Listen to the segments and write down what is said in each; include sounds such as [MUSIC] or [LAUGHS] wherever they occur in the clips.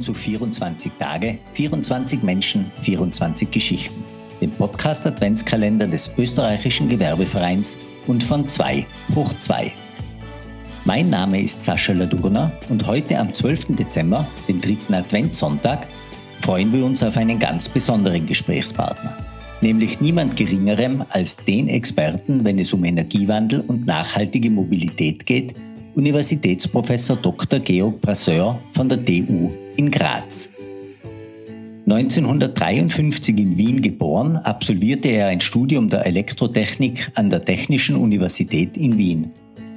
zu 24 Tage, 24 Menschen, 24 Geschichten, dem Podcast Adventskalender des österreichischen Gewerbevereins und von 2 hoch 2. Mein Name ist Sascha Ladurner und heute am 12. Dezember, dem dritten Adventssonntag, freuen wir uns auf einen ganz besonderen Gesprächspartner, nämlich niemand Geringerem als den Experten, wenn es um Energiewandel und nachhaltige Mobilität geht, Universitätsprofessor Dr. Georg Brasseur von der TU in Graz. 1953 in Wien geboren, absolvierte er ein Studium der Elektrotechnik an der Technischen Universität in Wien.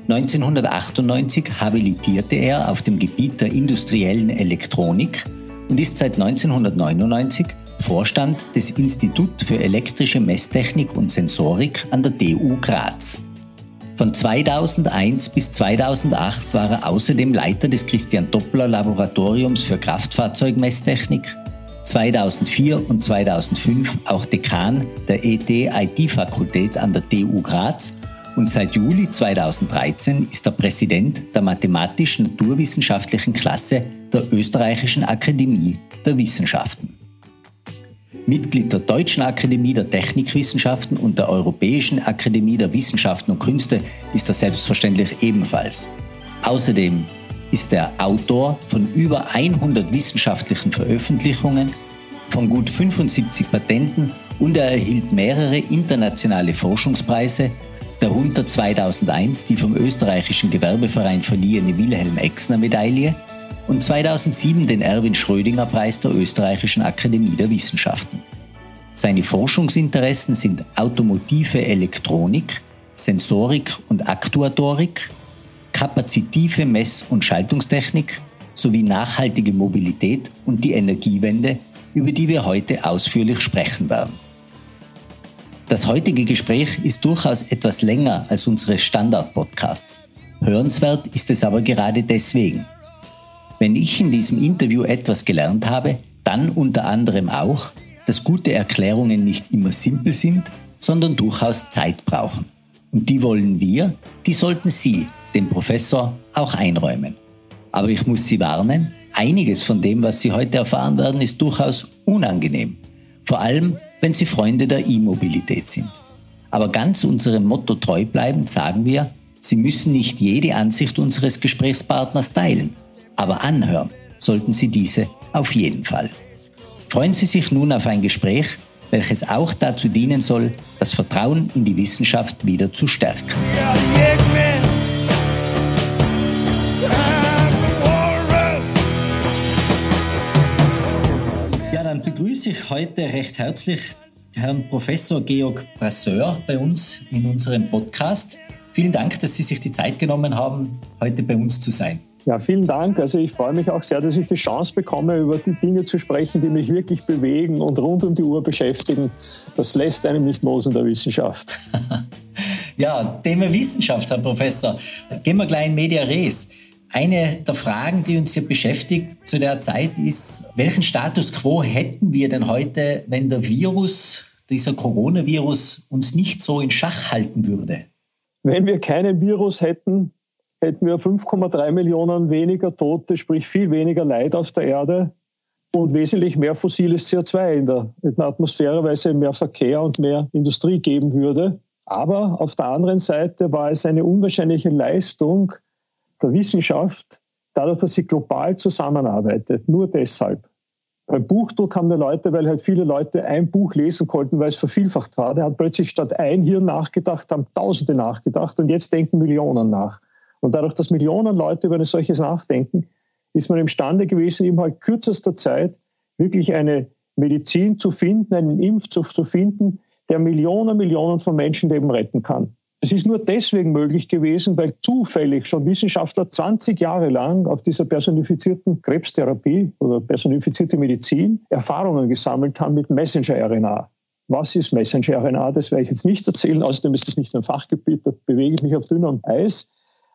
1998 habilitierte er auf dem Gebiet der industriellen Elektronik und ist seit 1999 Vorstand des Institut für elektrische Messtechnik und Sensorik an der TU Graz. Von 2001 bis 2008 war er außerdem Leiter des Christian Doppler Laboratoriums für Kraftfahrzeugmesstechnik, 2004 und 2005 auch Dekan der ET-IT-Fakultät an der TU Graz und seit Juli 2013 ist er Präsident der mathematisch-naturwissenschaftlichen Klasse der Österreichischen Akademie der Wissenschaften. Mitglied der Deutschen Akademie der Technikwissenschaften und der Europäischen Akademie der Wissenschaften und Künste ist er selbstverständlich ebenfalls. Außerdem ist er Autor von über 100 wissenschaftlichen Veröffentlichungen, von gut 75 Patenten und er erhielt mehrere internationale Forschungspreise, darunter 2001 die vom österreichischen Gewerbeverein verliehene Wilhelm Exner Medaille und 2007 den Erwin Schrödinger Preis der Österreichischen Akademie der Wissenschaften. Seine Forschungsinteressen sind automotive Elektronik, Sensorik und Aktuatorik, kapazitive Mess- und Schaltungstechnik sowie nachhaltige Mobilität und die Energiewende, über die wir heute ausführlich sprechen werden. Das heutige Gespräch ist durchaus etwas länger als unsere Standard-Podcasts. Hörenswert ist es aber gerade deswegen. Wenn ich in diesem Interview etwas gelernt habe, dann unter anderem auch, dass gute Erklärungen nicht immer simpel sind, sondern durchaus Zeit brauchen. Und die wollen wir, die sollten Sie, dem Professor, auch einräumen. Aber ich muss Sie warnen, einiges von dem, was Sie heute erfahren werden, ist durchaus unangenehm. Vor allem, wenn Sie Freunde der E-Mobilität sind. Aber ganz unserem Motto treu bleibend sagen wir, Sie müssen nicht jede Ansicht unseres Gesprächspartners teilen aber anhören sollten Sie diese auf jeden Fall. Freuen Sie sich nun auf ein Gespräch, welches auch dazu dienen soll, das Vertrauen in die Wissenschaft wieder zu stärken. Ja, dann begrüße ich heute recht herzlich Herrn Professor Georg Brasseur bei uns in unserem Podcast. Vielen Dank, dass Sie sich die Zeit genommen haben, heute bei uns zu sein. Ja, vielen Dank. Also ich freue mich auch sehr, dass ich die Chance bekomme, über die Dinge zu sprechen, die mich wirklich bewegen und rund um die Uhr beschäftigen. Das lässt einem nicht los in der Wissenschaft. [LAUGHS] ja, Thema Wissenschaft, Herr Professor. Gehen wir gleich in Media Res. Eine der Fragen, die uns hier beschäftigt zu der Zeit ist, welchen Status quo hätten wir denn heute, wenn der Virus, dieser Coronavirus, uns nicht so in Schach halten würde? Wenn wir keinen Virus hätten, hätten wir 5,3 Millionen weniger Tote, sprich viel weniger Leid auf der Erde und wesentlich mehr fossiles CO2 in der, in der Atmosphäre, weil es mehr Verkehr und mehr Industrie geben würde. Aber auf der anderen Seite war es eine unwahrscheinliche Leistung der Wissenschaft, dadurch, dass sie global zusammenarbeitet. Nur deshalb. Beim Buchdruck haben die Leute, weil halt viele Leute ein Buch lesen konnten, weil es vervielfacht war, der hat plötzlich statt ein Hirn nachgedacht, haben Tausende nachgedacht und jetzt denken Millionen nach. Und dadurch, dass Millionen Leute über ein solches nachdenken, ist man imstande gewesen, innerhalb kürzester Zeit wirklich eine Medizin zu finden, einen Impfstoff zu finden, der Millionen, Millionen von Menschenleben retten kann. Es ist nur deswegen möglich gewesen, weil zufällig schon Wissenschaftler 20 Jahre lang auf dieser personifizierten Krebstherapie oder personifizierte Medizin Erfahrungen gesammelt haben mit Messenger-RNA. Was ist Messenger-RNA? Das werde ich jetzt nicht erzählen, außerdem ist es nicht ein Fachgebiet, da bewege ich mich auf dünnem Eis.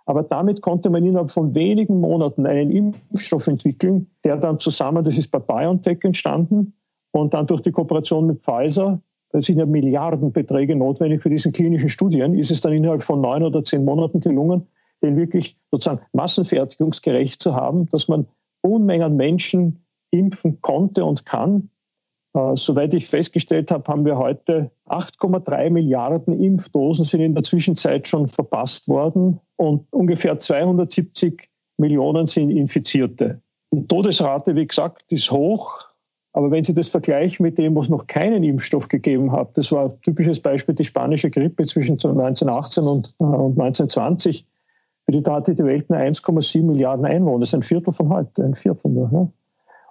Aber damit konnte man innerhalb von wenigen Monaten einen Impfstoff entwickeln, der dann zusammen, das ist bei BioNTech entstanden und dann durch die Kooperation mit Pfizer, da sind ja Milliardenbeträge notwendig für diese klinischen Studien, ist es dann innerhalb von neun oder zehn Monaten gelungen, den wirklich sozusagen massenfertigungsgerecht zu haben, dass man Unmengen Menschen impfen konnte und kann. Äh, soweit ich festgestellt habe, haben wir heute 8,3 Milliarden Impfdosen sind in der Zwischenzeit schon verpasst worden und ungefähr 270 Millionen sind Infizierte. Die Todesrate, wie gesagt, ist hoch. Aber wenn Sie das vergleichen mit dem, was noch keinen Impfstoff gegeben hat, das war ein typisches Beispiel die spanische Grippe zwischen 1918 und, äh, und 1920, da hatte die Welt nur 1,7 Milliarden Einwohner. Das ist ein Viertel von heute, ein Viertel nur. Ne?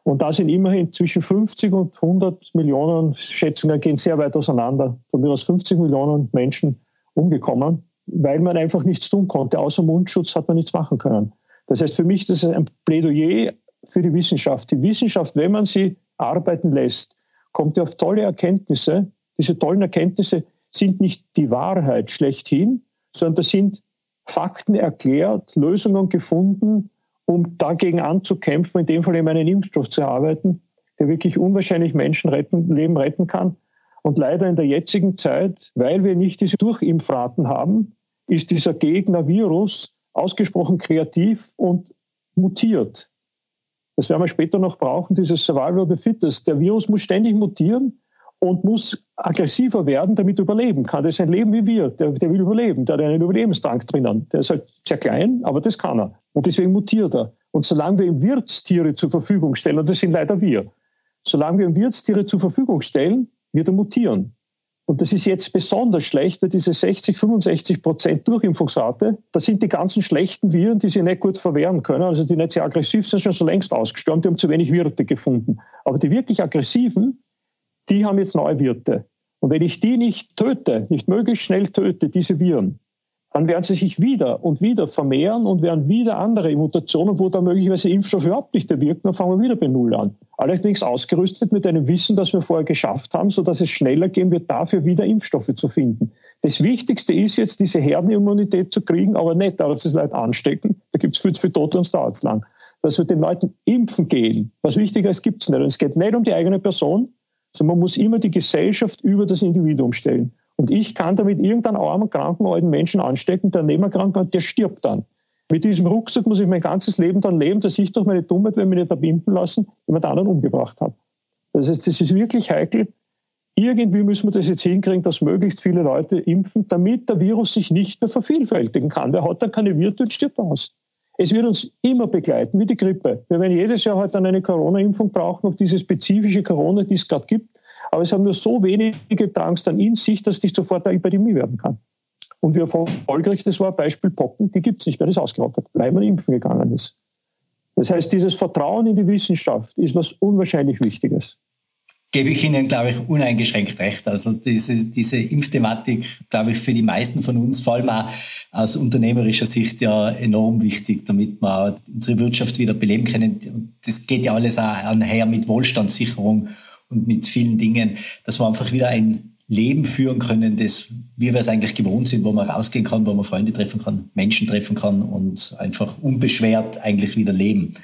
Und da sind immerhin zwischen 50 und 100 Millionen, Schätzungen gehen sehr weit auseinander, von mir aus 50 Millionen Menschen umgekommen, weil man einfach nichts tun konnte. Außer Mundschutz hat man nichts machen können. Das heißt für mich, das ist ein Plädoyer für die Wissenschaft. Die Wissenschaft, wenn man sie arbeiten lässt, kommt auf tolle Erkenntnisse. Diese tollen Erkenntnisse sind nicht die Wahrheit schlechthin, sondern das sind Fakten erklärt, Lösungen gefunden, um dagegen anzukämpfen, in dem Fall eben einen Impfstoff zu erarbeiten, der wirklich unwahrscheinlich Menschen retten, Leben retten kann. Und leider in der jetzigen Zeit, weil wir nicht diese Durchimpfraten haben, ist dieser Gegner-Virus ausgesprochen kreativ und mutiert. Das werden wir später noch brauchen, dieses Survival of the Fittest. Der Virus muss ständig mutieren und muss aggressiver werden, damit er überleben kann. Das ist ein Leben wie wir. Der, der will überleben. Der hat einen Überlebenstank drinnen. Der ist halt sehr klein, aber das kann er. Und deswegen mutiert er. Und solange wir ihm Wirtstiere zur Verfügung stellen, und das sind leider wir, solange wir ihm Wirtstiere zur Verfügung stellen, wird er mutieren. Und das ist jetzt besonders schlecht, weil diese 60, 65 Prozent Durchimpfungsrate, das sind die ganzen schlechten Viren, die sich nicht gut verwehren können, also die nicht sehr aggressiv sind, schon schon längst ausgestorben, die haben zu wenig Wirte gefunden. Aber die wirklich aggressiven, die haben jetzt neue Wirte. Und wenn ich die nicht töte, nicht möglichst schnell töte, diese Viren, dann werden sie sich wieder und wieder vermehren und werden wieder andere Mutationen, wo dann möglicherweise Impfstoff überhaupt nicht wirken, dann fangen wir wieder bei Null an. Allerdings ausgerüstet mit einem Wissen, das wir vorher geschafft haben, sodass es schneller gehen wird, dafür wieder Impfstoffe zu finden. Das Wichtigste ist jetzt, diese Herdenimmunität zu kriegen, aber nicht, dass die Leute anstecken. Da gibt es viel zu viele Tote und dauert lang. Dass wir den Leuten impfen gehen. Was wichtiger ist, gibt es nicht. Und es geht nicht um die eigene Person, sondern man muss immer die Gesellschaft über das Individuum stellen. Und ich kann damit irgendeinen armen, kranken, alten Menschen anstecken, der nebenerkrankt hat, der stirbt dann. Mit diesem Rucksack muss ich mein ganzes Leben dann leben, dass ich durch meine Dummheit, wenn ich mich nicht habe impfen lassen, jemand anderen umgebracht habe. Das heißt, das ist wirklich heikel. Irgendwie müssen wir das jetzt hinkriegen, dass möglichst viele Leute impfen, damit der Virus sich nicht mehr vervielfältigen kann. Wer hat dann keine Wirte und stirbt aus. Es wird uns immer begleiten, wie die Grippe. Wir werden jedes Jahr heute dann eine Corona-Impfung brauchen auf diese spezifische Corona, die es gerade gibt. Aber es haben nur so wenige Tanks dann in sich, dass dich sofort eine Epidemie werden kann. Und wie erfolgreich das war, Beispiel Pocken, die gibt es nicht mehr, das ist ausgerottet, weil man impfen gegangen ist. Das heißt, dieses Vertrauen in die Wissenschaft ist was unwahrscheinlich Wichtiges. Gebe ich Ihnen, glaube ich, uneingeschränkt recht. Also diese, diese Impfthematik, glaube ich, für die meisten von uns, vor allem auch aus unternehmerischer Sicht ja enorm wichtig, damit wir unsere Wirtschaft wieder beleben können. Das geht ja alles auch einher mit Wohlstandssicherung und mit vielen Dingen, dass wir einfach wieder ein Leben führen können, das, wie wir es eigentlich gewohnt sind, wo man rausgehen kann, wo man Freunde treffen kann, Menschen treffen kann und einfach unbeschwert eigentlich wieder leben.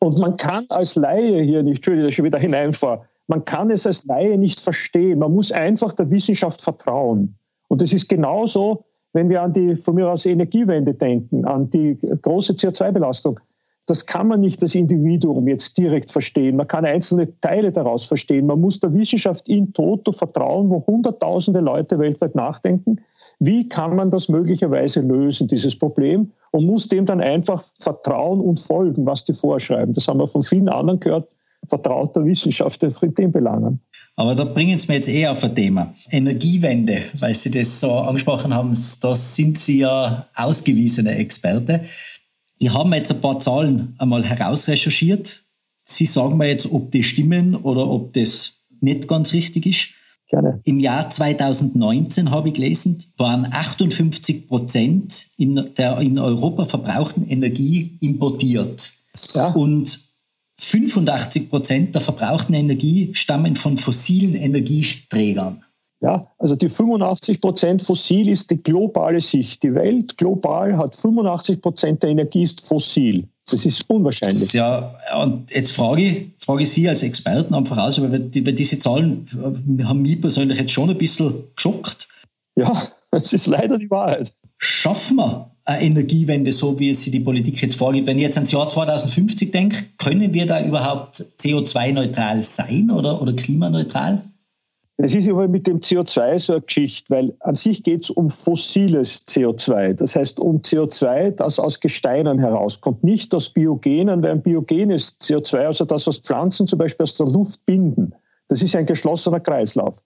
Und man kann als Laie hier nicht, Entschuldigung, dass ich wieder hineinfahre, man kann es als Laie nicht verstehen. Man muss einfach der Wissenschaft vertrauen. Und das ist genauso, wenn wir an die von mir aus Energiewende denken, an die große CO2-Belastung das kann man nicht das Individuum jetzt direkt verstehen. Man kann einzelne Teile daraus verstehen. Man muss der Wissenschaft in toto vertrauen, wo hunderttausende Leute weltweit nachdenken. Wie kann man das möglicherweise lösen, dieses Problem? Und muss dem dann einfach vertrauen und folgen, was die vorschreiben. Das haben wir von vielen anderen gehört. Vertraut der Wissenschaft in den Belangen. Aber da bringen Sie mir jetzt eher auf ein Thema. Energiewende, weil Sie das so angesprochen haben, da sind Sie ja ausgewiesene Experte. Ich habe mir jetzt ein paar Zahlen einmal herausrecherchiert. Sie sagen mir jetzt, ob die stimmen oder ob das nicht ganz richtig ist. Gerne. Im Jahr 2019 habe ich gelesen, waren 58 Prozent in der in Europa verbrauchten Energie importiert. Ja. Und 85 Prozent der verbrauchten Energie stammen von fossilen Energieträgern. Ja, also die 85 Prozent fossil ist die globale Sicht. Die Welt global hat 85 Prozent der Energie ist fossil. Das ist unwahrscheinlich. Ja, und jetzt frage ich, frage ich Sie als Experten einfach aus, weil, weil diese Zahlen haben mich persönlich jetzt schon ein bisschen geschockt. Ja, [LAUGHS] es ist leider die Wahrheit. Schaffen wir eine Energiewende, so wie es sich die Politik jetzt vorgibt? Wenn ich jetzt ans Jahr 2050 denke, können wir da überhaupt CO2-neutral sein oder, oder klimaneutral? Es ist aber mit dem CO2 so eine Geschichte, weil an sich geht es um fossiles CO2. Das heißt um CO2, das aus Gesteinen herauskommt, nicht aus Biogenen, weil ein biogenes CO2, also das, was Pflanzen zum Beispiel aus der Luft binden, das ist ein geschlossener Kreislauf.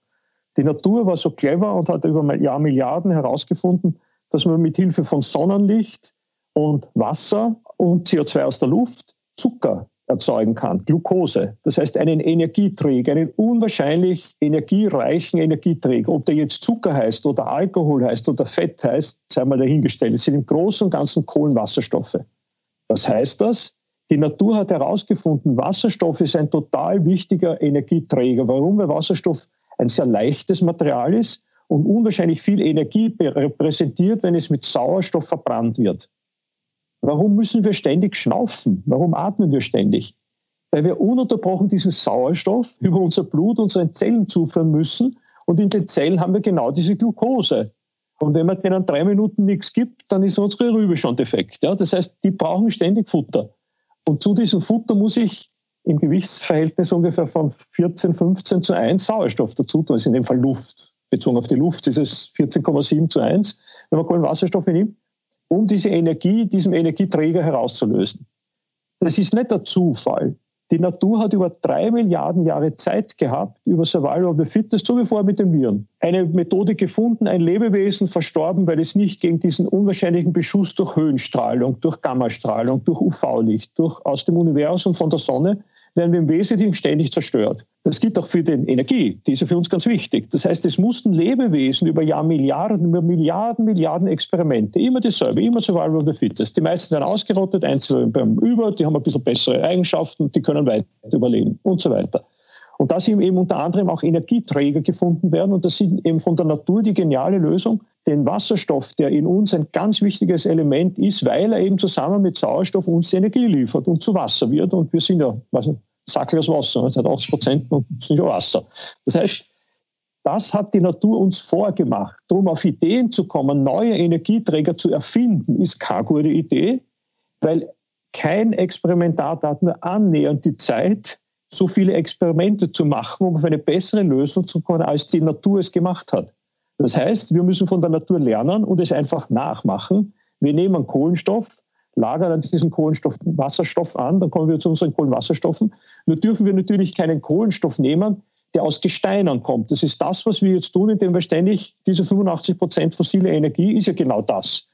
Die Natur war so clever und hat über Jahr Milliarden herausgefunden, dass man mit Hilfe von Sonnenlicht und Wasser und CO2 aus der Luft Zucker erzeugen kann, Glucose. Das heißt einen Energieträger, einen unwahrscheinlich energiereichen Energieträger. Ob der jetzt Zucker heißt oder Alkohol heißt oder Fett heißt, sei mal dahingestellt. Es sind im Großen und Ganzen Kohlenwasserstoffe. Was heißt das? Die Natur hat herausgefunden, Wasserstoff ist ein total wichtiger Energieträger. Warum? Weil Wasserstoff ein sehr leichtes Material ist und unwahrscheinlich viel Energie repräsentiert, wenn es mit Sauerstoff verbrannt wird. Warum müssen wir ständig schnaufen? Warum atmen wir ständig? Weil wir ununterbrochen diesen Sauerstoff [LAUGHS] über unser Blut unseren Zellen zuführen müssen. Und in den Zellen haben wir genau diese Glucose. Und wenn man denen drei Minuten nichts gibt, dann ist unsere Rübe schon defekt. Ja? Das heißt, die brauchen ständig Futter. Und zu diesem Futter muss ich im Gewichtsverhältnis ungefähr von 14, 15 zu 1 Sauerstoff dazu tun. Das ist in dem Fall Luft. Bezogen auf die Luft ist es 14,7 zu 1, wenn man Kohlenwasserstoffe nimmt um diese Energie, diesem Energieträger herauszulösen. Das ist nicht der Zufall. Die Natur hat über drei Milliarden Jahre Zeit gehabt, über Survival of the Fittest, so wie vorher mit den Viren. Eine Methode gefunden, ein Lebewesen verstorben, weil es nicht gegen diesen unwahrscheinlichen Beschuss durch Höhenstrahlung, durch Gammastrahlung, durch UV-Licht, durch aus dem Universum von der Sonne werden wir im Wesentlichen ständig zerstört. Das gilt auch für die Energie, die ist ja für uns ganz wichtig. Das heißt, es mussten Lebewesen über Jahrmilliarden, über Milliarden, Milliarden Experimente, immer dasselbe, immer Survival of the Fittest. Die meisten sind ausgerottet, einzelne beim Über, die haben ein bisschen bessere Eigenschaften, die können weiter überleben und so weiter. Und da sind eben unter anderem auch Energieträger gefunden werden und das sind eben von der Natur die geniale Lösung, den Wasserstoff, der in uns ein ganz wichtiges Element ist, weil er eben zusammen mit Sauerstoff uns die Energie liefert und zu Wasser wird. Und wir sind ja, was Sackglas Wasser, das hat 80 Prozent und ja Wasser. Das heißt, das hat die Natur uns vorgemacht. Darum auf Ideen zu kommen, neue Energieträger zu erfinden, ist keine gute Idee, weil kein Experimentator hat nur annähernd die Zeit, so viele Experimente zu machen, um auf eine bessere Lösung zu kommen, als die Natur es gemacht hat. Das heißt, wir müssen von der Natur lernen und es einfach nachmachen. Wir nehmen Kohlenstoff, lagern an diesen Kohlenstoff Wasserstoff an, dann kommen wir zu unseren Kohlenwasserstoffen. Nur dürfen wir natürlich keinen Kohlenstoff nehmen, der aus Gesteinen kommt. Das ist das, was wir jetzt tun, indem wir ständig diese 85 Prozent fossile Energie ist ja genau das.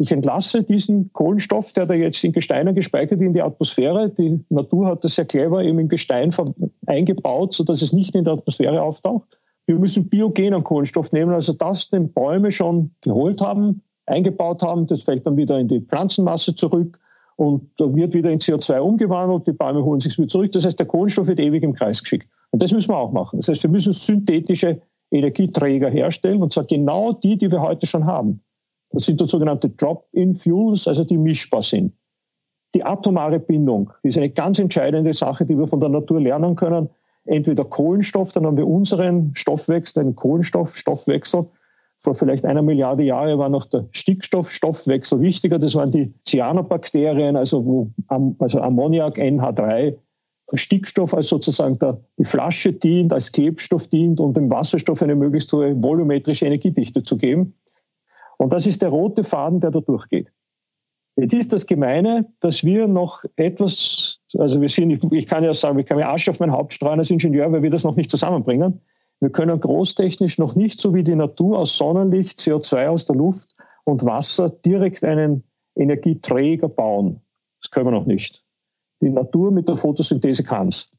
Ich entlasse diesen Kohlenstoff, der da jetzt in Gesteinen gespeichert in die Atmosphäre. Die Natur hat das sehr clever eben im Gestein eingebaut, sodass es nicht in der Atmosphäre auftaucht. Wir müssen biogenen Kohlenstoff nehmen, also das den Bäume schon geholt haben, eingebaut haben. Das fällt dann wieder in die Pflanzenmasse zurück und wird wieder in CO2 umgewandelt. Die Bäume holen sich wieder zurück. Das heißt, der Kohlenstoff wird ewig im Kreis geschickt. Und das müssen wir auch machen. Das heißt, wir müssen synthetische Energieträger herstellen und zwar genau die, die wir heute schon haben. Das sind die sogenannte Drop-in-Fuels, also die mischbar sind. Die atomare Bindung ist eine ganz entscheidende Sache, die wir von der Natur lernen können entweder Kohlenstoff, dann haben wir unseren Stoffwechsel, einen Kohlenstoffstoffwechsel. Vor vielleicht einer Milliarde Jahre war noch der Stickstoffstoffwechsel wichtiger. Das waren die Cyanobakterien, also, wo, also Ammoniak, NH3, Stickstoff als sozusagen der, die Flasche dient, als Klebstoff dient, um dem Wasserstoff eine möglichst hohe volumetrische Energiedichte zu geben. Und das ist der rote Faden, der da durchgeht. Jetzt ist das Gemeine, dass wir noch etwas, also wir sind, ich kann ja sagen, ich kann mir Arsch auf mein Haupt streuen als Ingenieur, weil wir das noch nicht zusammenbringen. Wir können großtechnisch noch nicht so wie die Natur aus Sonnenlicht, CO2 aus der Luft und Wasser direkt einen Energieträger bauen. Das können wir noch nicht. Die Natur mit der Photosynthese kann es.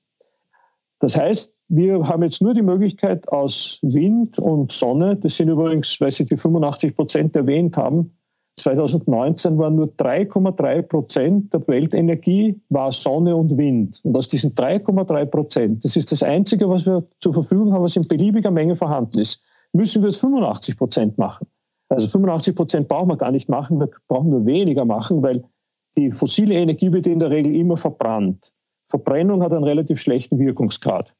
Das heißt, wir haben jetzt nur die Möglichkeit aus Wind und Sonne, das sind übrigens, weil Sie die 85 Prozent erwähnt haben, 2019 waren nur 3,3 Prozent der Weltenergie war Sonne und Wind. Und aus diesen 3,3 Prozent, das ist das Einzige, was wir zur Verfügung haben, was in beliebiger Menge vorhanden ist, müssen wir es 85 Prozent machen. Also 85 Prozent brauchen wir gar nicht machen, wir brauchen nur weniger machen, weil die fossile Energie wird in der Regel immer verbrannt. Verbrennung hat einen relativ schlechten Wirkungsgrad.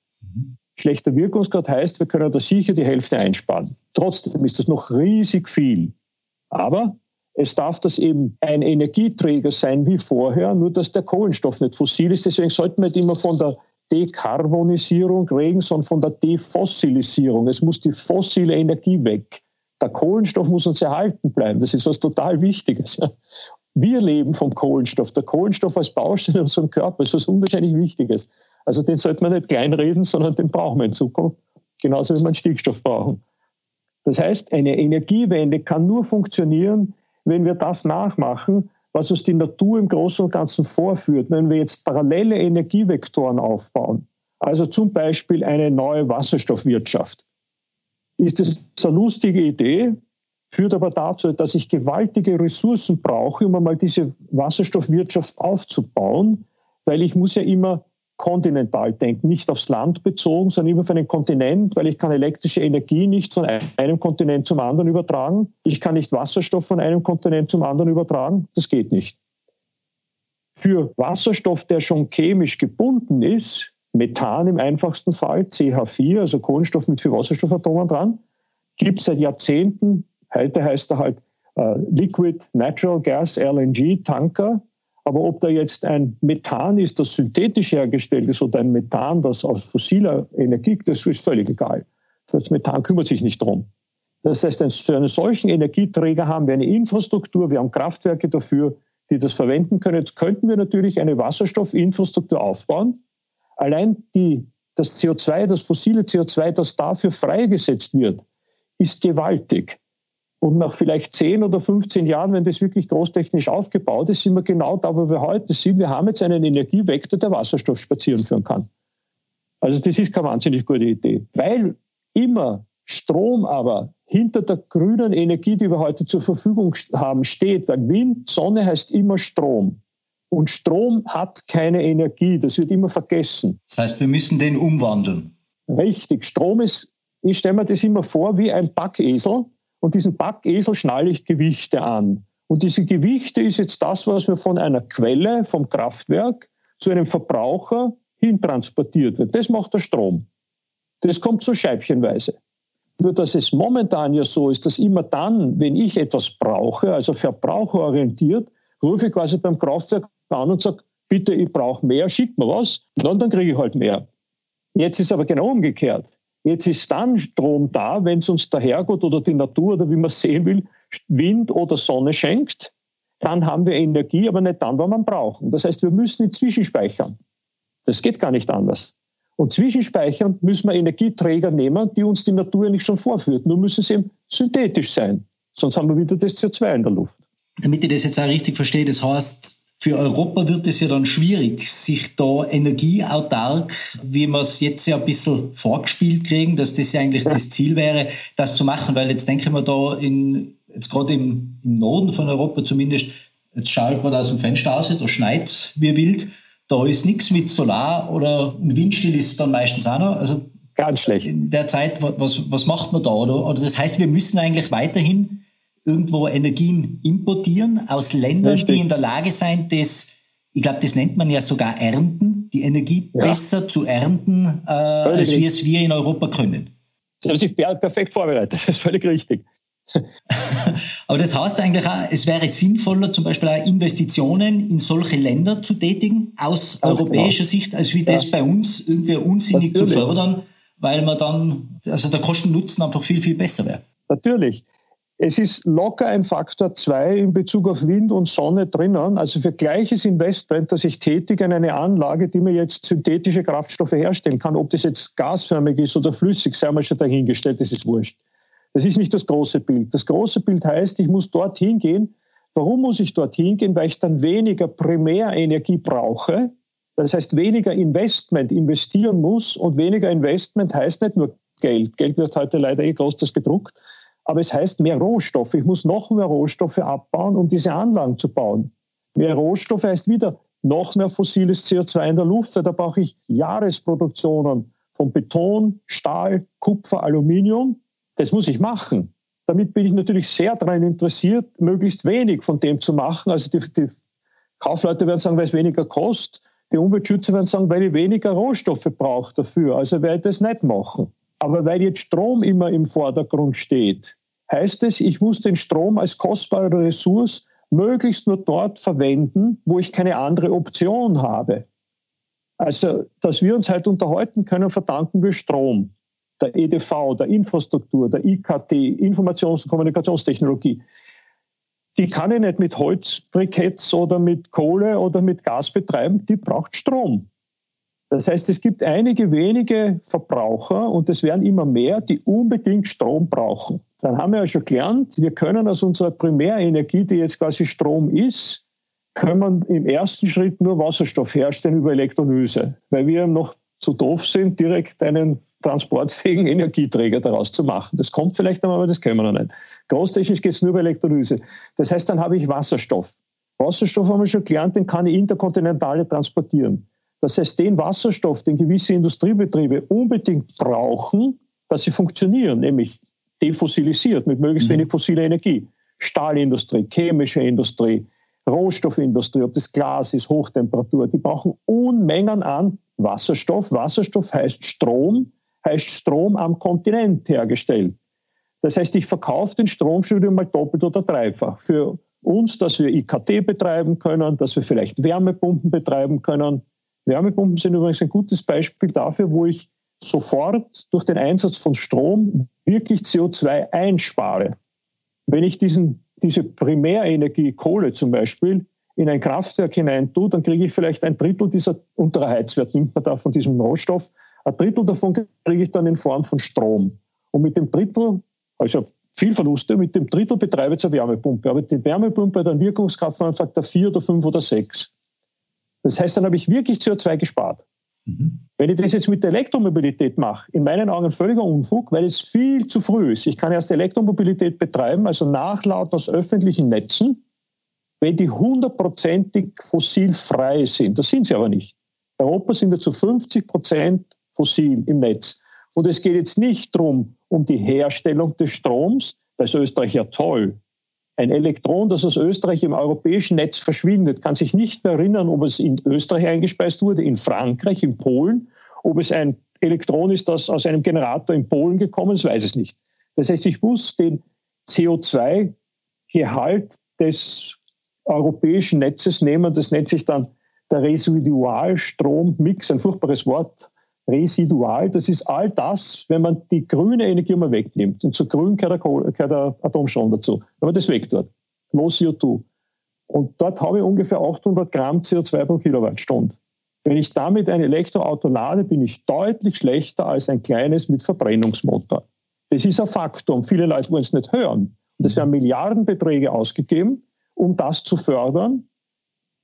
Schlechter Wirkungsgrad heißt, wir können da sicher die Hälfte einsparen. Trotzdem ist das noch riesig viel. Aber Es darf das eben ein Energieträger sein wie vorher, nur dass der Kohlenstoff nicht fossil ist. Deswegen sollten wir nicht immer von der Dekarbonisierung reden, sondern von der Defossilisierung. Es muss die fossile Energie weg. Der Kohlenstoff muss uns erhalten bleiben. Das ist was total Wichtiges. Wir leben vom Kohlenstoff. Der Kohlenstoff als Baustein in unserem Körper ist was unwahrscheinlich Wichtiges. Also den sollte man nicht kleinreden, sondern den brauchen wir in Zukunft. Genauso wie wir einen Stickstoff brauchen. Das heißt, eine Energiewende kann nur funktionieren, wenn wir das nachmachen, was uns die Natur im Großen und Ganzen vorführt. Wenn wir jetzt parallele Energievektoren aufbauen, also zum Beispiel eine neue Wasserstoffwirtschaft, ist das eine lustige Idee, führt aber dazu, dass ich gewaltige Ressourcen brauche, um einmal diese Wasserstoffwirtschaft aufzubauen, weil ich muss ja immer kontinental denken, nicht aufs Land bezogen, sondern immer auf einen Kontinent, weil ich kann elektrische Energie nicht von einem Kontinent zum anderen übertragen. Ich kann nicht Wasserstoff von einem Kontinent zum anderen übertragen. Das geht nicht. Für Wasserstoff, der schon chemisch gebunden ist, Methan im einfachsten Fall, CH4, also Kohlenstoff mit vier Wasserstoffatomen dran, gibt es seit Jahrzehnten, heute heißt er halt äh, Liquid Natural Gas LNG Tanker, aber ob da jetzt ein Methan ist, das synthetisch hergestellt ist, oder ein Methan, das aus fossiler Energie, das ist völlig egal. Das Methan kümmert sich nicht drum. Das heißt, für einen solchen Energieträger haben wir eine Infrastruktur, wir haben Kraftwerke dafür, die das verwenden können. Jetzt könnten wir natürlich eine Wasserstoffinfrastruktur aufbauen. Allein die, das CO2, das fossile CO2, das dafür freigesetzt wird, ist gewaltig. Und nach vielleicht 10 oder 15 Jahren, wenn das wirklich großtechnisch aufgebaut ist, sind wir genau da, wo wir heute sind. Wir haben jetzt einen Energievektor, der Wasserstoff spazieren führen kann. Also das ist keine wahnsinnig gute Idee. Weil immer Strom aber hinter der grünen Energie, die wir heute zur Verfügung haben, steht. Weil Wind, Sonne heißt immer Strom. Und Strom hat keine Energie. Das wird immer vergessen. Das heißt, wir müssen den umwandeln. Richtig. Strom ist, ich stelle mir das immer vor, wie ein Backesel und diesen Backesel schnalle ich Gewichte an. Und diese Gewichte ist jetzt das, was mir von einer Quelle, vom Kraftwerk zu einem Verbraucher hintransportiert wird. Das macht der Strom. Das kommt so scheibchenweise. Nur dass es momentan ja so ist, dass immer dann, wenn ich etwas brauche, also verbraucherorientiert, rufe ich quasi beim Kraftwerk an und sage, bitte, ich brauche mehr, schick mir was, und dann kriege ich halt mehr. Jetzt ist aber genau umgekehrt. Jetzt ist dann Strom da, wenn es uns der Herrgott oder die Natur oder wie man sehen will, Wind oder Sonne schenkt. Dann haben wir Energie, aber nicht dann, wann man brauchen. Das heißt, wir müssen ihn zwischenspeichern. Das geht gar nicht anders. Und zwischenspeichern müssen wir Energieträger nehmen, die uns die Natur nicht schon vorführt. Nur müssen sie eben synthetisch sein. Sonst haben wir wieder das CO2 in der Luft. Damit ich das jetzt auch richtig verstehe, das heißt, für Europa wird es ja dann schwierig, sich da energieautark, wie wir es jetzt ja ein bisschen vorgespielt kriegen, dass das ja eigentlich das Ziel wäre, das zu machen, weil jetzt denken wir da in, jetzt gerade im, im Norden von Europa zumindest, jetzt schaue ich gerade aus dem Fenster aus, da schneit wie wild, da ist nichts mit Solar oder Windstill ist dann meistens auch noch, also Ganz schlecht. In der Zeit, was, was macht man da? Oder, oder das heißt, wir müssen eigentlich weiterhin irgendwo Energien importieren aus Ländern, Richtig. die in der Lage sind, das, ich glaube, das nennt man ja sogar ernten, die Energie ja. besser zu ernten, äh, als wir es wir in Europa können. Sie haben sich perfekt vorbereitet, [LAUGHS] das ist völlig richtig. [LAUGHS] Aber das heißt eigentlich auch, es wäre sinnvoller, zum Beispiel auch Investitionen in solche Länder zu tätigen, aus Ganz europäischer genau. Sicht, als wie ja. das bei uns irgendwie unsinnig Natürlich. zu fördern, weil man dann, also der Kosten-Nutzen einfach viel, viel besser wäre. Natürlich. Es ist locker ein Faktor zwei in Bezug auf Wind und Sonne drinnen. Also für gleiches Investment, das ich tätige in eine Anlage, die mir jetzt synthetische Kraftstoffe herstellen kann, ob das jetzt gasförmig ist oder flüssig, sei mal schon dahingestellt, das ist wurscht. Das ist nicht das große Bild. Das große Bild heißt, ich muss dorthin gehen. Warum muss ich dorthin gehen? Weil ich dann weniger Primärenergie brauche. Das heißt, weniger Investment investieren muss und weniger Investment heißt nicht nur Geld. Geld wird heute leider eh groß gedruckt aber es heißt mehr Rohstoffe. Ich muss noch mehr Rohstoffe abbauen, um diese Anlagen zu bauen. Mehr Rohstoffe heißt wieder noch mehr fossiles CO2 in der Luft. Da brauche ich Jahresproduktionen von Beton, Stahl, Kupfer, Aluminium. Das muss ich machen. Damit bin ich natürlich sehr daran interessiert, möglichst wenig von dem zu machen. Also die, die Kaufleute werden sagen, weil es weniger kostet. Die Umweltschützer werden sagen, weil ich weniger Rohstoffe brauche dafür. Also werde ich das nicht machen. Aber weil jetzt Strom immer im Vordergrund steht, heißt es, ich muss den Strom als kostbare Ressource möglichst nur dort verwenden, wo ich keine andere Option habe. Also, dass wir uns halt unterhalten können, verdanken wir Strom, der EDV, der Infrastruktur, der IKT, Informations- und Kommunikationstechnologie. Die kann ich nicht mit Holzbriketts oder mit Kohle oder mit Gas betreiben, die braucht Strom. Das heißt, es gibt einige wenige Verbraucher und es werden immer mehr, die unbedingt Strom brauchen. Dann haben wir ja schon gelernt, wir können aus unserer Primärenergie, die jetzt quasi Strom ist, können wir im ersten Schritt nur Wasserstoff herstellen über Elektrolyse, weil wir noch zu doof sind, direkt einen transportfähigen Energieträger daraus zu machen. Das kommt vielleicht einmal, aber das können wir noch nicht. Großtechnisch geht es nur über Elektrolyse. Das heißt, dann habe ich Wasserstoff. Wasserstoff haben wir schon gelernt, den kann ich interkontinentale transportieren. Das heißt, den Wasserstoff, den gewisse Industriebetriebe unbedingt brauchen, dass sie funktionieren, nämlich defossilisiert mit möglichst mhm. wenig fossiler Energie. Stahlindustrie, chemische Industrie, Rohstoffindustrie, ob das Glas ist, Hochtemperatur, die brauchen Unmengen an Wasserstoff. Wasserstoff heißt Strom, heißt Strom am Kontinent hergestellt. Das heißt, ich verkaufe den Stromstudium mal doppelt oder dreifach. Für uns, dass wir IKT betreiben können, dass wir vielleicht Wärmepumpen betreiben können, Wärmepumpen sind übrigens ein gutes Beispiel dafür, wo ich sofort durch den Einsatz von Strom wirklich CO2 einspare. Wenn ich diesen, diese Primärenergie, Kohle zum Beispiel, in ein Kraftwerk hinein tue, dann kriege ich vielleicht ein Drittel dieser unterer Heizwert, nimmt man da von diesem Rohstoff, ein Drittel davon kriege ich dann in Form von Strom. Und mit dem Drittel, also viel Verluste, mit dem Drittel betreibe ich eine Wärmepumpe. Aber die Wärmepumpe hat einen Wirkungsgrad von einem Faktor 4 oder 5 oder 6. Das heißt, dann habe ich wirklich CO2 gespart. Mhm. Wenn ich das jetzt mit der Elektromobilität mache, in meinen Augen völliger Unfug, weil es viel zu früh ist. Ich kann erst Elektromobilität betreiben, also nachladen aus öffentlichen Netzen, wenn die hundertprozentig fossilfrei sind. Das sind sie aber nicht. In Europa sind wir zu 50 Prozent fossil im Netz. Und es geht jetzt nicht darum, um die Herstellung des Stroms. Da ist Österreich ja toll. Ein Elektron, das aus Österreich im europäischen Netz verschwindet, kann sich nicht mehr erinnern, ob es in Österreich eingespeist wurde, in Frankreich, in Polen, ob es ein Elektron ist, das aus einem Generator in Polen gekommen ist, weiß es nicht. Das heißt, ich muss den CO2-Gehalt des europäischen Netzes nehmen. Das nennt sich dann der Residualstrommix, ein furchtbares Wort, residual. Das ist all das, wenn man die grüne Energie mal wegnimmt. Und zu grün gehört der, Atomstrom dazu. Wenn man das weg tut. Low CO2. Und dort habe ich ungefähr 800 Gramm CO2 pro Kilowattstunde. Wenn ich damit ein Elektroauto lade, bin ich deutlich schlechter als ein kleines mit Verbrennungsmotor. Das ist ein Faktum. Viele Leute wollen es nicht hören. Und es werden Milliardenbeträge ausgegeben, um das zu fördern.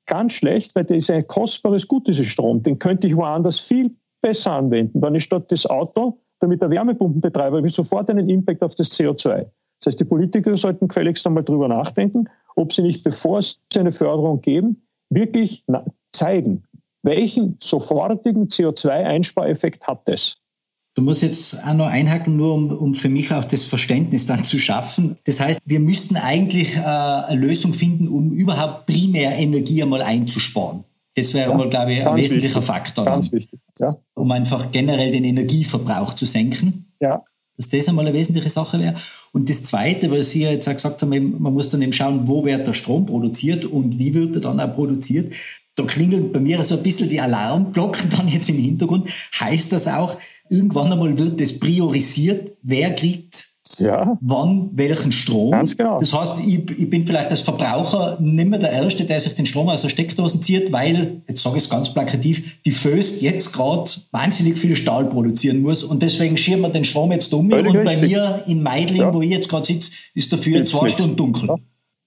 Ganz schlecht, weil das ist ein kostbares Gut, dieser Strom. Den könnte ich woanders viel besser anwenden. Wenn ich statt das Auto damit der Wärmepumpenbetreiber ich sofort einen Impact auf das CO2. Das heißt, die Politiker sollten gefälligst einmal drüber nachdenken, ob sie nicht, bevor sie eine Förderung geben, wirklich zeigen, welchen sofortigen CO2-Einspareffekt hat das. Du musst jetzt auch noch einhaken, nur um, um für mich auch das Verständnis dann zu schaffen. Das heißt, wir müssten eigentlich äh, eine Lösung finden, um überhaupt primär Energie einmal einzusparen. Das wäre ja, mal, glaube ich, ein wesentlicher wichtig, Faktor. Ganz wichtig, ja. Um einfach generell den Energieverbrauch zu senken. Ja. Dass das einmal eine wesentliche Sache wäre. Und das Zweite, weil Sie ja jetzt auch gesagt haben, man muss dann eben schauen, wo wird der Strom produziert und wie wird er dann auch produziert. Da klingeln bei mir so ein bisschen die Alarmglocken [LAUGHS] dann jetzt im Hintergrund. Heißt das auch, irgendwann einmal wird das priorisiert, wer kriegt ja. wann welchen Strom. Ganz genau. Das heißt, ich, ich, bin vielleicht als Verbraucher nicht mehr der Erste, der sich den Strom aus der Steckdose zieht, weil, jetzt sage ich es ganz plakativ, die Föst jetzt gerade wahnsinnig viel Stahl produzieren muss und deswegen schieben wir den Strom jetzt um Völlig und richtig. bei mir in Meidling, ja. wo ich jetzt gerade sitze, ist dafür Gibt's zwei nichts. Stunden dunkel. Ja.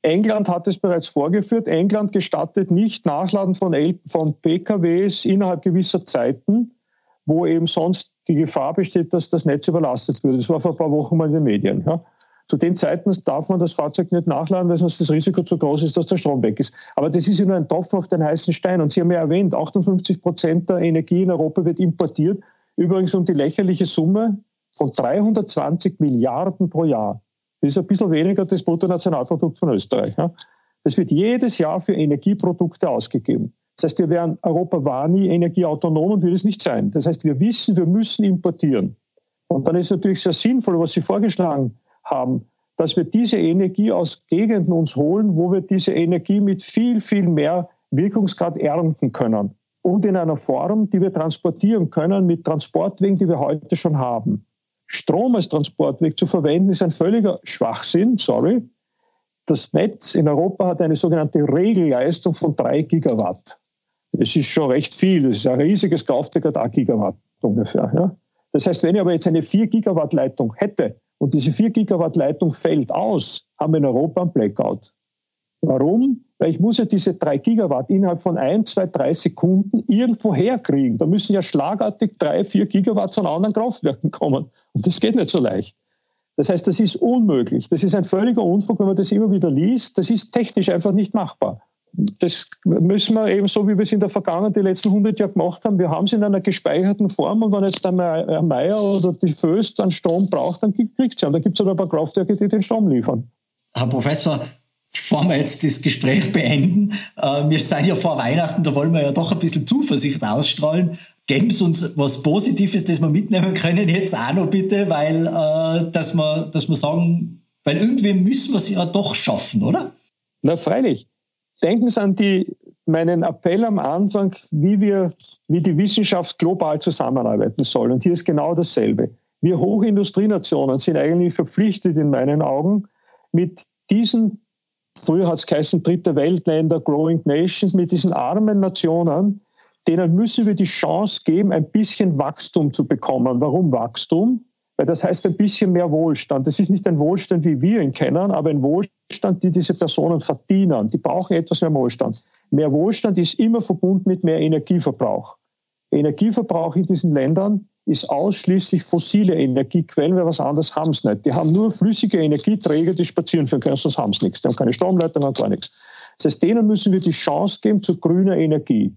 England hat es bereits vorgeführt. England gestattet nicht Nachladen von, von PKWs innerhalb gewisser Zeiten, wo eben sonst die Gefahr besteht, dass das Netz überlastet wird. Das war vor ein paar Wochen mal in den Medien. Ja. Zu den Zeiten darf man das Fahrzeug nicht nachladen, weil sonst das Risiko zu groß ist, dass der Strom weg ist. Aber das ist ja nur ein Tropfen auf den heißen Stein. Und Sie haben ja erwähnt, 58 Prozent der Energie in Europa wird importiert. Übrigens um die lächerliche Summe von 320 Milliarden pro Jahr. Das ist ein bisschen weniger das Bruttonationalprodukt von Österreich. Ja. Das wird jedes Jahr für Energieprodukte ausgegeben. Das heißt, wir werden, Europa war nie energieautonom und wird es nicht sein. Das heißt, wir wissen, wir müssen importieren. Und dann ist es natürlich sehr sinnvoll, was Sie vorgeschlagen haben, dass wir diese Energie aus Gegenden uns holen, wo wir diese Energie mit viel, viel mehr Wirkungsgrad ernten können. Und in einer Form, die wir transportieren können mit Transportwegen, die wir heute schon haben. Strom als Transportweg zu verwenden, ist ein völliger Schwachsinn, sorry. Das Netz in Europa hat eine sogenannte Regelleistung von drei Gigawatt. Das ist schon recht viel. Das ist ein riesiges Kraftwerk, hat ein Gigawatt ungefähr. Ja? Das heißt, wenn ich aber jetzt eine 4 Gigawatt Leitung hätte und diese 4 Gigawatt Leitung fällt aus, haben wir in Europa einen Blackout. Warum? Weil ich muss ja diese 3 Gigawatt innerhalb von 1, 2, 3 Sekunden irgendwo herkriegen. Da müssen ja schlagartig 3, 4 Gigawatt von anderen Kraftwerken kommen. Und das geht nicht so leicht. Das heißt, das ist unmöglich. Das ist ein völliger Unfug, wenn man das immer wieder liest. Das ist technisch einfach nicht machbar das müssen wir eben so, wie wir es in der Vergangenheit die letzten 100 Jahre gemacht haben. Wir haben es in einer gespeicherten Form und wenn jetzt der Meier oder die Föst an Strom braucht, dann kriegt sie. Und da gibt es aber ein paar Kraftwerke, die den Strom liefern. Herr Professor, bevor wir jetzt das Gespräch beenden, äh, wir sind ja vor Weihnachten, da wollen wir ja doch ein bisschen Zuversicht ausstrahlen. Geben Sie uns was Positives, das wir mitnehmen können jetzt auch noch bitte, weil äh, dass, wir, dass wir sagen, weil irgendwie müssen wir es ja doch schaffen, oder? Na freilich. Denken Sie an die, meinen Appell am Anfang, wie wir, wie die Wissenschaft global zusammenarbeiten soll. Und hier ist genau dasselbe. Wir Hochindustrienationen sind eigentlich verpflichtet in meinen Augen, mit diesen, früher hat es geheißen, dritte Weltländer, Growing Nations, mit diesen armen Nationen, denen müssen wir die Chance geben, ein bisschen Wachstum zu bekommen. Warum Wachstum? Weil das heißt ein bisschen mehr Wohlstand. Das ist nicht ein Wohlstand, wie wir ihn kennen, aber ein Wohlstand, die diese Personen verdienen. Die brauchen etwas mehr Wohlstand. Mehr Wohlstand ist immer verbunden mit mehr Energieverbrauch. Energieverbrauch in diesen Ländern ist ausschließlich fossile Energiequellen, weil was anderes haben sie nicht. Die haben nur flüssige Energieträger, die spazieren können, sonst haben sie nichts. Die haben keine Stromleitungen, gar nichts. Das heißt, denen müssen wir die Chance geben zu grüner Energie.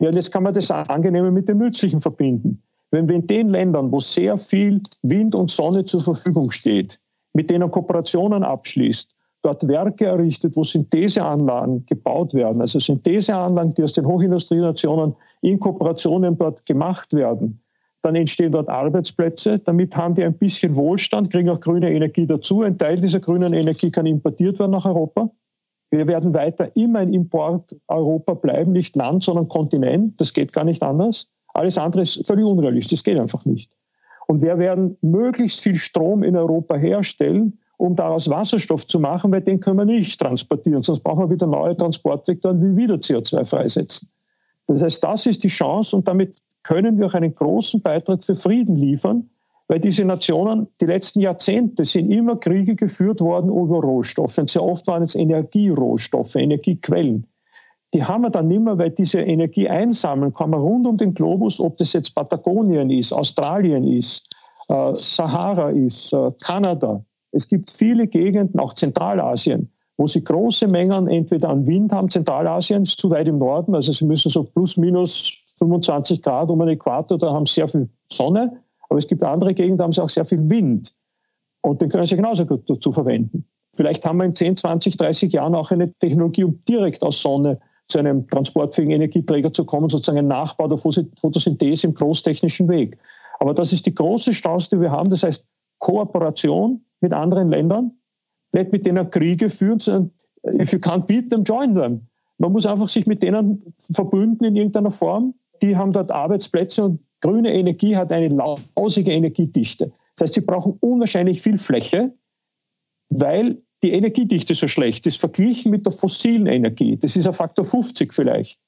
Ja, und jetzt kann man das Angenehme mit dem Nützlichen verbinden. Wenn wir in den Ländern, wo sehr viel Wind und Sonne zur Verfügung steht, mit denen Kooperationen abschließt, dort Werke errichtet, wo Syntheseanlagen gebaut werden, also Syntheseanlagen, die aus den Hochindustrienationen in Kooperationen dort gemacht werden, dann entstehen dort Arbeitsplätze. Damit haben die ein bisschen Wohlstand, kriegen auch grüne Energie dazu. Ein Teil dieser grünen Energie kann importiert werden nach Europa. Wir werden weiter immer ein Import Europa bleiben, nicht Land, sondern Kontinent. Das geht gar nicht anders. Alles andere ist völlig unrealistisch, das geht einfach nicht. Und wir werden möglichst viel Strom in Europa herstellen, um daraus Wasserstoff zu machen, weil den können wir nicht transportieren, sonst brauchen wir wieder neue Transportvektoren, wie wieder CO2 freisetzen. Das heißt, das ist die Chance und damit können wir auch einen großen Beitrag für Frieden liefern, weil diese Nationen, die letzten Jahrzehnte sind immer Kriege geführt worden über Rohstoffe und sehr oft waren es Energierohstoffe, Energiequellen die haben wir dann nicht mehr, weil diese Energie einsammeln kann man rund um den Globus, ob das jetzt Patagonien ist, Australien ist, äh, Sahara ist, äh, Kanada. Es gibt viele Gegenden, auch Zentralasien, wo sie große Mengen entweder an Wind haben. Zentralasien ist zu weit im Norden, also sie müssen so plus minus 25 Grad um den Äquator, da haben sie sehr viel Sonne. Aber es gibt andere Gegenden, da haben sie auch sehr viel Wind. Und den können sie genauso gut dazu verwenden. Vielleicht haben wir in 10, 20, 30 Jahren auch eine Technologie, um direkt aus Sonne zu einem transportfähigen Energieträger zu kommen, sozusagen ein Nachbau der Photosynthese im großtechnischen Weg. Aber das ist die große Chance, die wir haben. Das heißt, Kooperation mit anderen Ländern, nicht mit denen Kriege führen, sondern if you can't beat them, join them. Man muss einfach sich mit denen verbünden in irgendeiner Form. Die haben dort Arbeitsplätze und grüne Energie hat eine lausige Energiedichte. Das heißt, sie brauchen unwahrscheinlich viel Fläche, weil die Energiedichte so schlecht ist, verglichen mit der fossilen Energie. Das ist ein Faktor 50 vielleicht.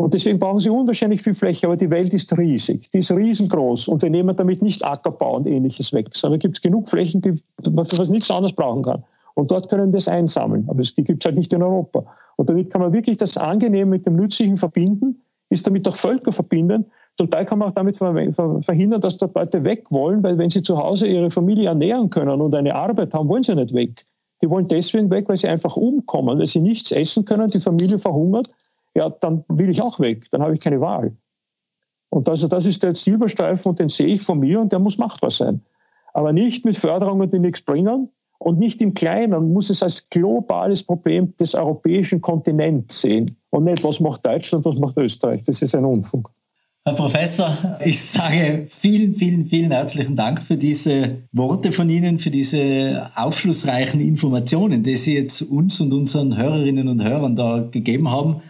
Und deswegen brauchen sie unwahrscheinlich viel Fläche, aber die Welt ist riesig. Die ist riesengroß. Und wir nehmen damit nicht Ackerbau und ähnliches weg, sondern gibt es genug Flächen, die man für was nichts anderes brauchen kann. Und dort können wir es einsammeln. Aber die gibt es halt nicht in Europa. Und damit kann man wirklich das Angenehme mit dem Nützlichen verbinden, ist damit auch Völker verbinden. Zum Teil kann man auch damit verhindern, dass dort Leute weg wollen, weil wenn sie zu Hause ihre Familie ernähren können und eine Arbeit haben, wollen sie nicht weg. Die wollen deswegen weg, weil sie einfach umkommen, weil sie nichts essen können, die Familie verhungert. Ja, dann will ich auch weg, dann habe ich keine Wahl. Und also das ist der Silberstreifen und den sehe ich von mir und der muss machbar sein. Aber nicht mit Förderungen, die nichts bringen und nicht im Kleinen. Muss es als globales Problem des europäischen Kontinents sehen und nicht, was macht Deutschland, was macht Österreich. Das ist ein Unfug. Herr Professor, ich sage vielen, vielen, vielen herzlichen Dank für diese Worte von Ihnen, für diese aufschlussreichen Informationen, die Sie jetzt uns und unseren Hörerinnen und Hörern da gegeben haben.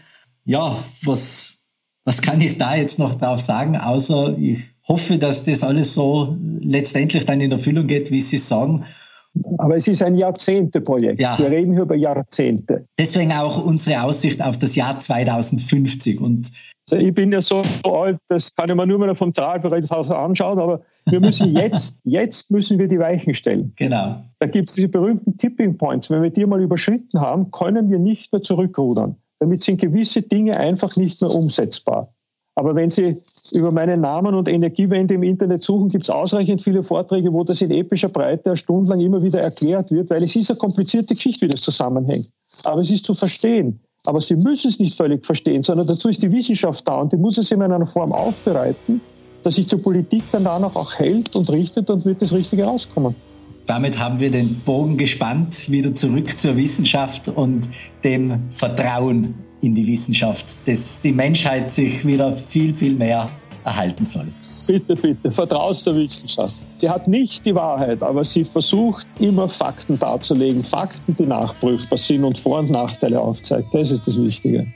Ja, was, was kann ich da jetzt noch drauf sagen, außer ich hoffe, dass das alles so letztendlich dann in Erfüllung geht, wie Sie sagen. Aber es ist ein Jahrzehnteprojekt. Ja. Wir reden hier über Jahrzehnte. Deswegen auch unsere Aussicht auf das Jahr 2050. Und also ich bin ja so alt, das kann ich mir nur mal vom Trahlbereithaus anschauen, aber wir müssen jetzt, [LAUGHS] jetzt müssen wir die Weichen stellen. Genau. Da gibt es diese berühmten Tipping Points. Wenn wir die mal überschritten haben, können wir nicht mehr zurückrudern. Damit sind gewisse Dinge einfach nicht mehr umsetzbar. Aber wenn Sie über meinen Namen und Energiewende im Internet suchen, gibt es ausreichend viele Vorträge, wo das in epischer Breite stundenlang immer wieder erklärt wird, weil es ist eine komplizierte Geschichte, wie das zusammenhängt. Aber es ist zu verstehen. Aber Sie müssen es nicht völlig verstehen, sondern dazu ist die Wissenschaft da und die muss es in einer Form aufbereiten, dass sich zur Politik dann danach auch hält und richtet und wird das Richtige rauskommen. Damit haben wir den Bogen gespannt, wieder zurück zur Wissenschaft und dem Vertrauen in die Wissenschaft, dass die Menschheit sich wieder viel, viel mehr erhalten soll. Bitte, bitte, vertraut der Wissenschaft. Sie hat nicht die Wahrheit, aber sie versucht immer Fakten darzulegen, Fakten, die nachprüfbar sind und Vor- und Nachteile aufzeigt. Das ist das Wichtige.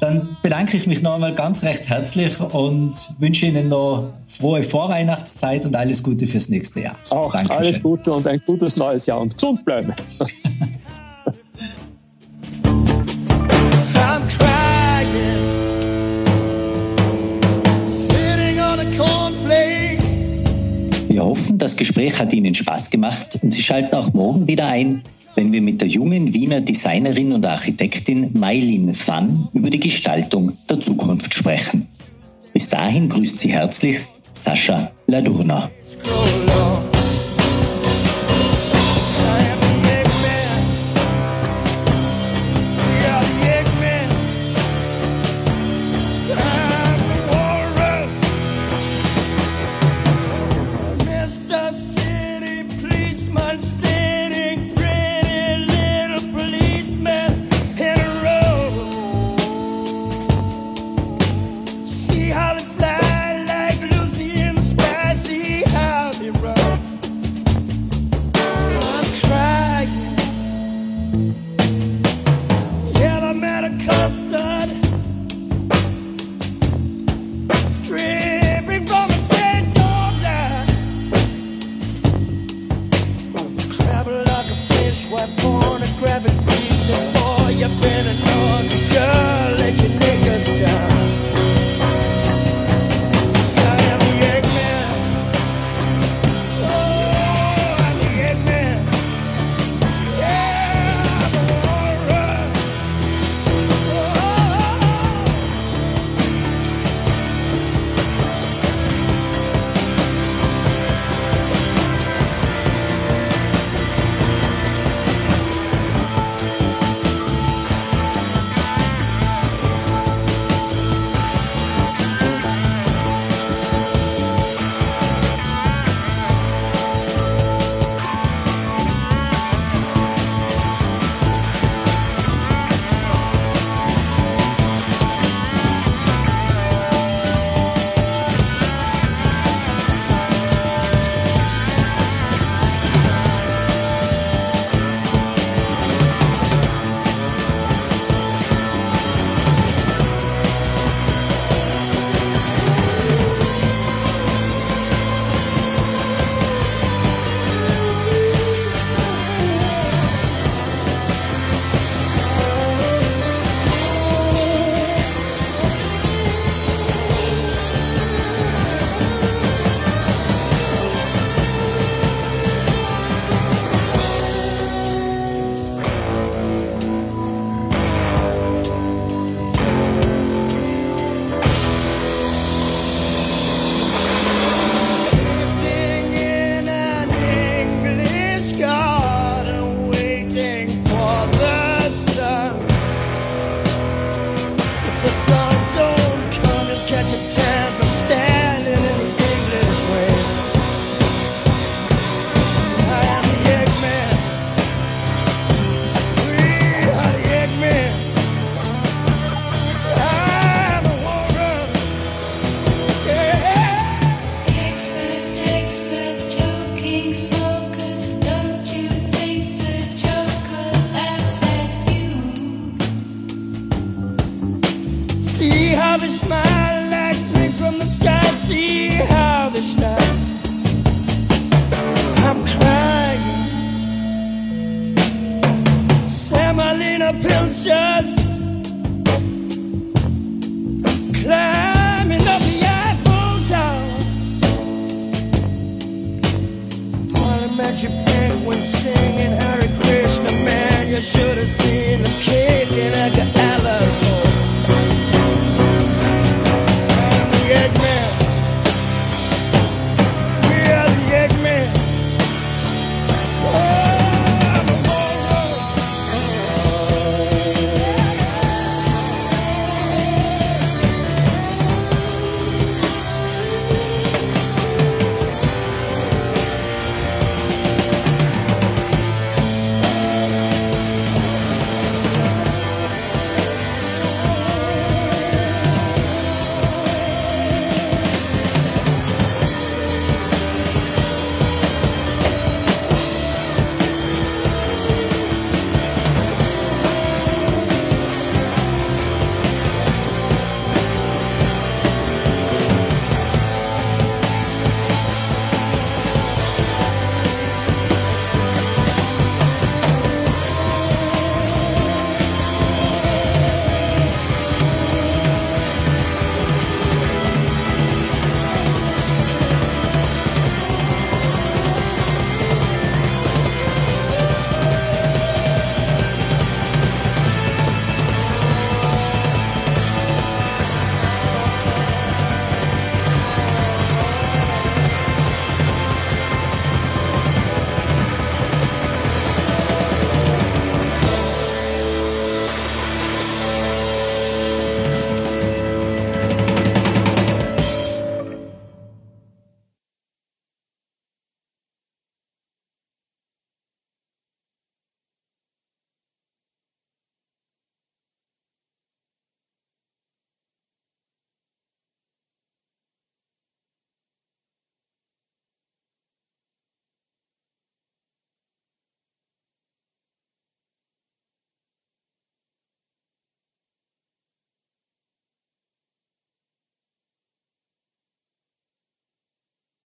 Dann bedanke ich mich noch einmal ganz recht herzlich und wünsche Ihnen noch frohe Vorweihnachtszeit und alles Gute fürs nächste Jahr. Auch Dankeschön. alles Gute und ein gutes neues Jahr und gesund bleiben. [LAUGHS] Wir hoffen, das Gespräch hat Ihnen Spaß gemacht und Sie schalten auch morgen wieder ein, wenn wir mit der jungen Wiener Designerin und Architektin Mailin Pfann über die Gestaltung der Zukunft sprechen. Bis dahin grüßt Sie herzlichst Sascha Ladurna.